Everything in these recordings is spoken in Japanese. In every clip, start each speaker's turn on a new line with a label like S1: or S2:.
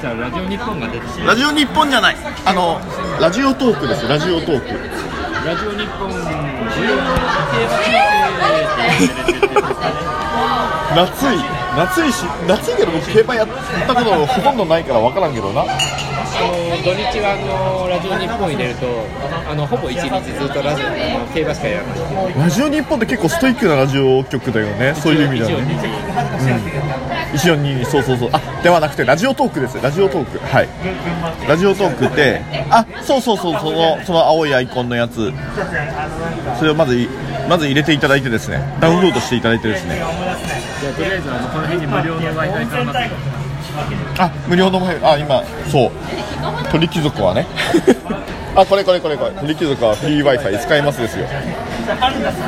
S1: したらラジオ日本が出てきて
S2: ラジオ日本じゃない。あのラジオトークです。ラジオトーク。
S1: ラジオ日本
S2: 夏い夏いし夏いけど僕競馬やったことほとんどないから分からんけどな。
S1: あの土日はあのラジオ日本入れるとあのほぼ一日ずっとラジオあの競馬しかやらない。
S2: ラジオ日本って結構ストイックなラジオ局だよね。そういう意味ではね142そうそうそう。あではなくてラジオトークです。ラジオトーク。はい。ラジオトークってあそうそうそうそのその青いアイコンのやつ。それをまずいまず入れていただいてですね。ダウンロードしていただいてですね。
S1: じゃあとりあえずあのこの辺に無料の w i f i から。なって
S2: あ無料のあ今そう。鳥貴族はね。あこれこれこれこれ。鳥貴族はフリー w i f i 使えますですよ。
S1: ねあの w i f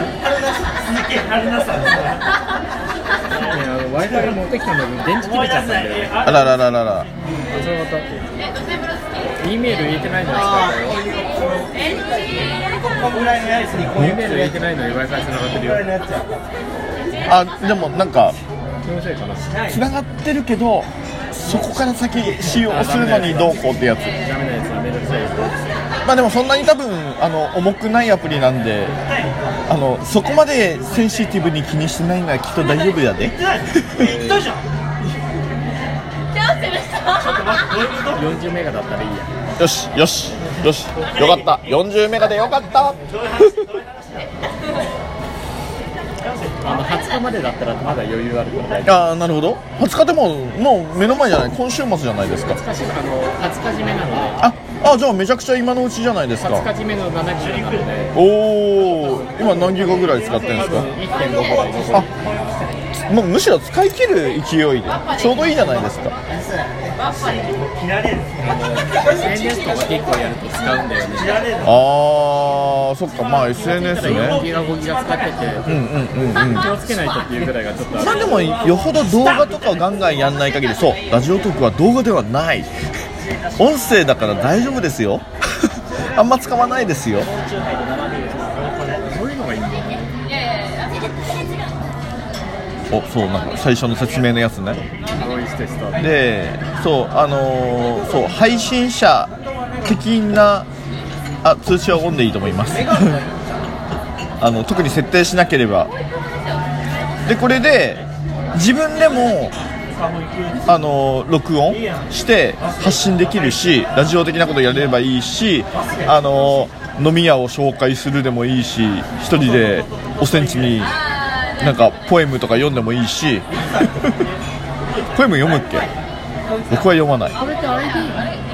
S1: i 持ってきたんだけど電池切れちゃったんだよね。
S2: あららららら。
S1: それまた E メール入れてないのに使ったよ E メール入れてないのに w i f i 繋がってる。よ
S2: あでもなんか
S1: 気のせいかな
S2: つながってるけどそこから先使用するのにどうこうってやつ。
S1: ダメなやつはめんどくさい
S2: まあでもそんなに多分あの重くないアプリなんであのそこまでセンシティブに気にしてないのはきっと大丈夫やで。
S1: 40メガだった。らいいや
S2: よしよしよし。よかった。40メガでよかった。
S1: あの20日までだったらまだ余裕あるから大丈
S2: ああなるほど。20日でももう目の前じゃない。今週末じゃないですか。
S1: 夫20日あの20日締めなので。
S2: ああじゃあめちゃくちゃ今のうちじゃないですか。
S1: 20日締めの7ギガなので
S2: おお今何ギガぐらい使ってるんですか
S1: ？1.5ぐらい残
S2: あもうむしろ使い切る勢いで。ちょうどいいじゃないですか。
S1: SNS とか結構やると使うんだよね
S2: ああそっか。まあ SNS
S1: 4
S2: ね。
S1: ギガ5ギガ使ってて
S2: うんうんうんうん。
S1: 気をつけないとっていうぐらいがちょっとあ
S2: まあでもよほど動画とかガンガンやんない限りそう。ラジオトークは動画ではない音声だから大丈夫ですよ。あんま使わないですよ。おそうなんか最初の説明のやつね。でそうあのーそう配信者的なあ通知はオンでいいと思います。あの特に設定しなければ。でこれで自分でもあの録音して発信できるしラジオ的なことやれればいいしあの飲み屋を紹介するでもいいし一人でおセンチになんかポエムとか読んでもいいし。ポエム読むっけ？僕は読まない。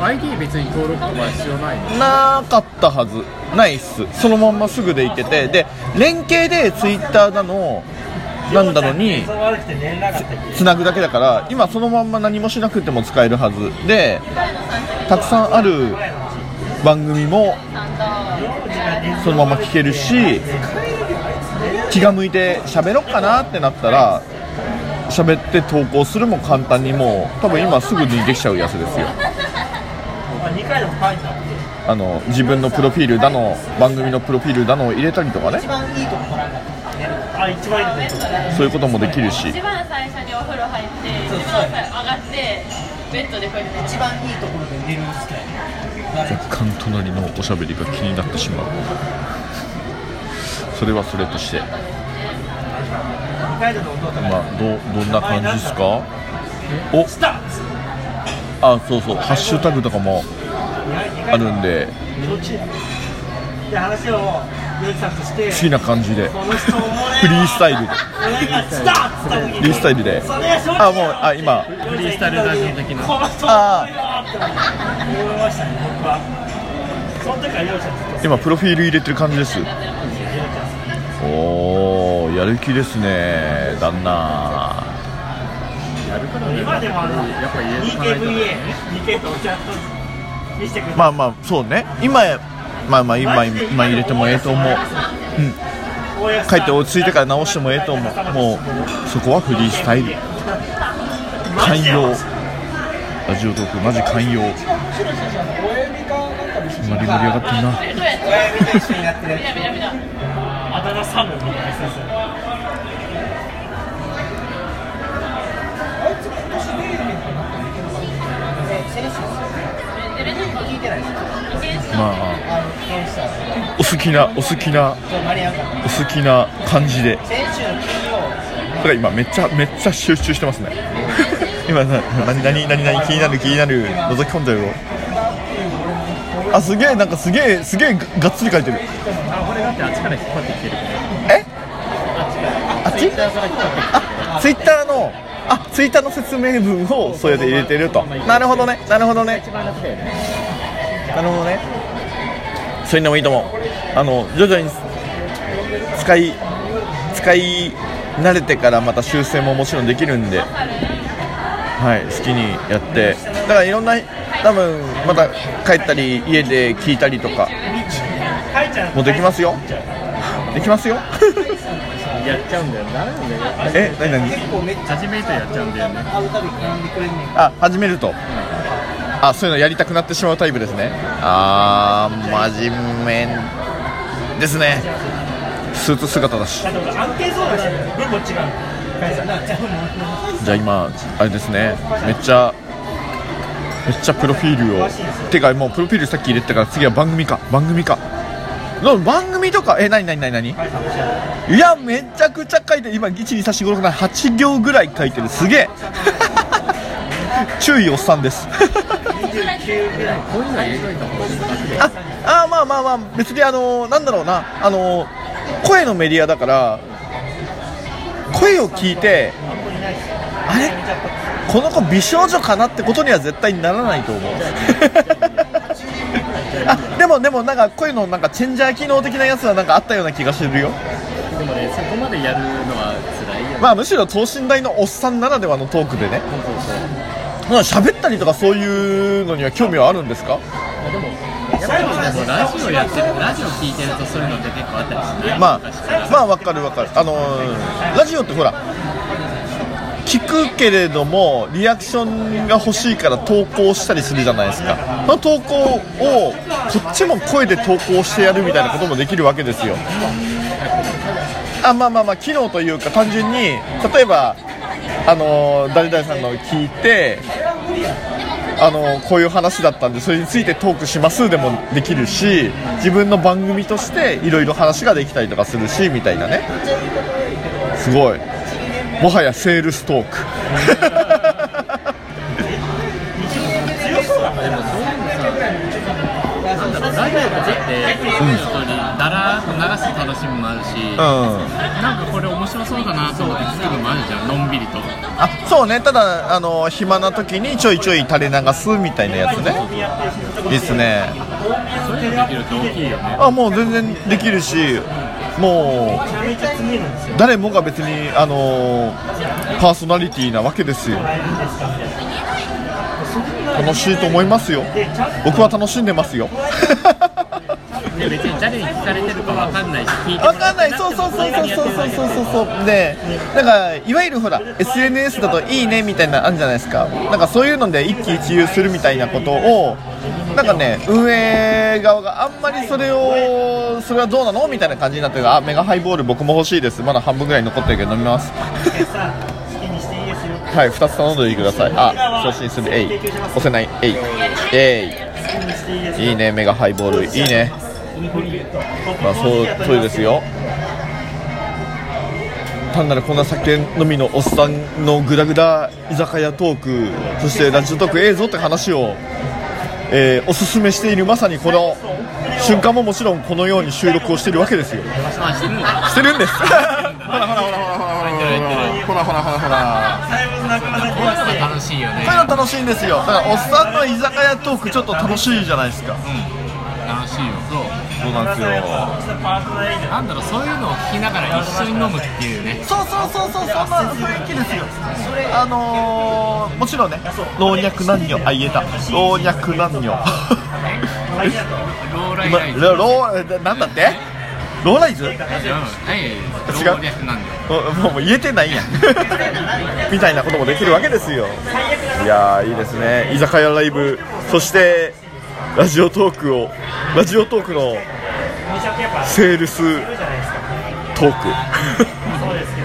S1: ID, 別に登録とか必要ない
S2: なかったはず。ないっす。そのまんますぐでいけて。で連携でツイッターだのなんだのにつなぐだけだから今そのまんま何もしなくても使えるはず。でたくさんある番組もそのまま聞けるし気が向いて喋ろっかなってなったら喋って投稿するも簡単にもう多分今すぐにできちゃうやつですよ。あの自分のプロフィールだの番組のプロフィールだのを入れたりとかねそういうこともできるし。
S3: 一番最初にお風呂入って一番上がってベッドでこうやって。一番いいところで寝るんです
S2: 若干隣のおしゃべりが気になってしまう。それはそれとして。まあどどんな感じですか？お？あそうそう。ハッシュタグとかもあるんで
S4: で話をヨキさんとして
S2: 好きな感じで。
S4: この人おもれ
S2: フリースタイルで。
S4: 俺がスターっつった時に
S2: フリースタイルで。
S4: それは正直
S2: あもうあ今。
S1: フリースタイルラジオ的な
S4: この人おもれなって思いましたね僕は。その時からヨキさんと
S2: 今プロフィール入れてる感じです。おおやる気ですね旦那。
S1: やるからね。
S4: 今でもあの
S1: やっぱ入れとかないと
S4: 2KVA2K とちゃんと見せてくれて
S2: まあまあそうね。今まあまあ今今入れてもええと思う。うん。帰って落ち着いてから直してもええと思う。もうそこはフリースタイル。寛容。ラジオトークマジ寛容。今リ盛り上がってんな。
S4: 親指と一緒にやってる
S3: なみなみな
S4: あだ名サムみたいなやつですよ
S2: まあお好きなお好きなお好きな感じで。これ今めっちゃめっちゃ集中してますね。今な何何何何気になる気になる覗き込んだよ。あすげえなんかすげえすげえががっつり書いてる。
S1: あこれだってあっちから引っ張ってきてる
S2: え？あっち？あツイッターのあツイッターの説明文をそうやって入れてると。なるほどねなるほどね。なるほどねそういうのもいいと思う。あの徐々に使い使い慣れてからまた修正ももちろんできるんではい好きにやって。だからいろんな多分また帰ったり家で聞いたりとかもうできますよ。できますよ。
S1: やっちゃうんだよ。ダメなんだよ
S2: え何何？
S1: 初めてやっちゃうんだよね。
S2: あ始めるとあそういうのやりたくなってしまうタイプですね。あー真面目ですね。スーツ姿だし。じゃあ今あれですね。めっちゃめっちゃプロフィールを。てかもうプロフィールさっき入れてたから次は番組か。番組か。な番組とかえ何何何何いやめちゃくちゃ書いて今1234567 8行ぐらい書いてる。すげえ。注意おっさんです。ああまあまあまあ別にあのなんだろうな。あの声のメディアだから声を聞いてあれ？この子美少女かなってことには絶対にならないと思う。あでもでもなんか声のなんかチェンジャー機能的なやつはなんかあったような気がするよ。
S1: でもねそこまでやるのは辛いよね。
S2: まあむしろ等身大のおっさんならではのトークでね。
S1: そうそうそう
S2: まあ喋ったりとかそういうのには興味はあるんですか？
S1: でもやっぱりでもラジオやってるラジオ聞いてるとそういうのって結構あったりする
S2: まあまあわかるわかる。あのーラジオってほら聞くけれどもリアクションが欲しいから投稿したりするじゃないですか。その投稿をこっちも声で投稿してやるみたいなこともできるわけですよ。あまあまあまあ機能というか単純に例えばあの誰々さんのを聞いてあのこういう話だったんでそれについてトークしますでもできるし自分の番組としていろいろ話ができたりとかするしみたいなね。すごい。もはやセールストーク。
S1: なんだろうラジオとかって本当にだらーっと流す楽しみもあるし、
S2: うん
S1: なんかこれ面白そうだなと思って聞くのもあるじゃんのんびりと
S2: あそうねただあの暇な時にちょいちょい垂れ流すみたいなやつねいいっすね
S1: そういうのできると大きいよね
S2: あもう全然できるしもう誰もが別にあのパーソナリティなわけですよ楽しいと思いますよ。僕は楽しんでますよ。
S1: で別に誰に聞かれてるかわかんないし聞いて
S2: わかんない。そうそうそうそうそうそうそうそう。そうでなんかいわゆるほら SNS だといいねみたいなのあるじゃないですか。なんかそういうので一喜一憂するみたいなことをなんかね運営側があんまりそれをそれはどうなのみたいな感じになってる。あメガハイボール僕も欲しいです。まだ半分ぐらい残ってるけど飲みますはい2つ頼んでください。あ送信する。えい。押せない。えい。えい。いいねメガハイボール。いいね。まあそうそうですよ。単なるこんな酒飲みのおっさんのグダグダ居酒屋トーク。そしてラジオトークええぞって話を、えーおすすめしているまさにこの瞬間ももちろんこのように収録をしているわけですよ。
S1: あしてるん
S2: ですほらほらほらほらほらほらほら。
S1: そういうの楽しいよね。
S2: こういうの楽しいんですよ。だからおっさんの居酒屋トークちょっと楽しいじゃないですか、
S1: 楽しいよ。そう。
S2: なんですよ。
S1: なんだろうそういうのを聞きながら一緒に飲むっていうね。
S2: そうそうそうそうそんな雰囲気ですよ。あのー、もちろんね老若男女あ言えた。老若男女。老来老なんだって？ローライズ？
S1: 違う？
S2: もうもう言えてないやん。みたいなこともできるわけですよ。いやーいいですね。居酒屋ライブ。そしてラジオトークをラジオトークのセールストーク。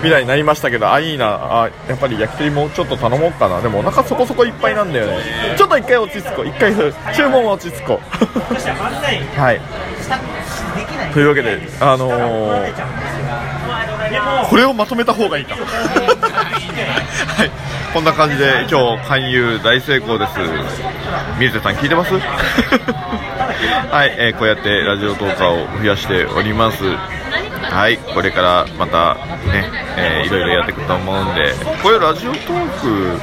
S2: みたいになりましたけどあいいな。あやっぱり焼き鳥もうちょっと頼もうかな。でもお腹そこそこいっぱいなんだよね。ちょっと一回落ち着こう。一回注文は落ち着こう。はいというわけであのーこれをまとめた方がいいか。はい。こんな感じで今日勧誘大成功です。水瀬さん聞いてます？はい、えーこうやってラジオトーカーを増やしております。はい。これからまたね、えーいろいろやっていくと思うんでこういうラジオトーク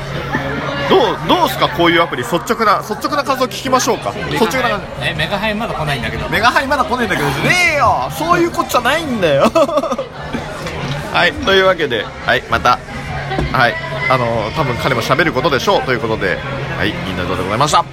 S2: どうどうすかこういうアプリ率直な率直な感想聞きましょうか。率直な感想
S1: えメガハイまだ来ないんだけど。
S2: メガハイまだ来ねえんだけどねえよそういうこっちゃないんだよ。はいというわけではいまた。はいあの多分彼も喋ることでしょう。ということではいみんなどうでございました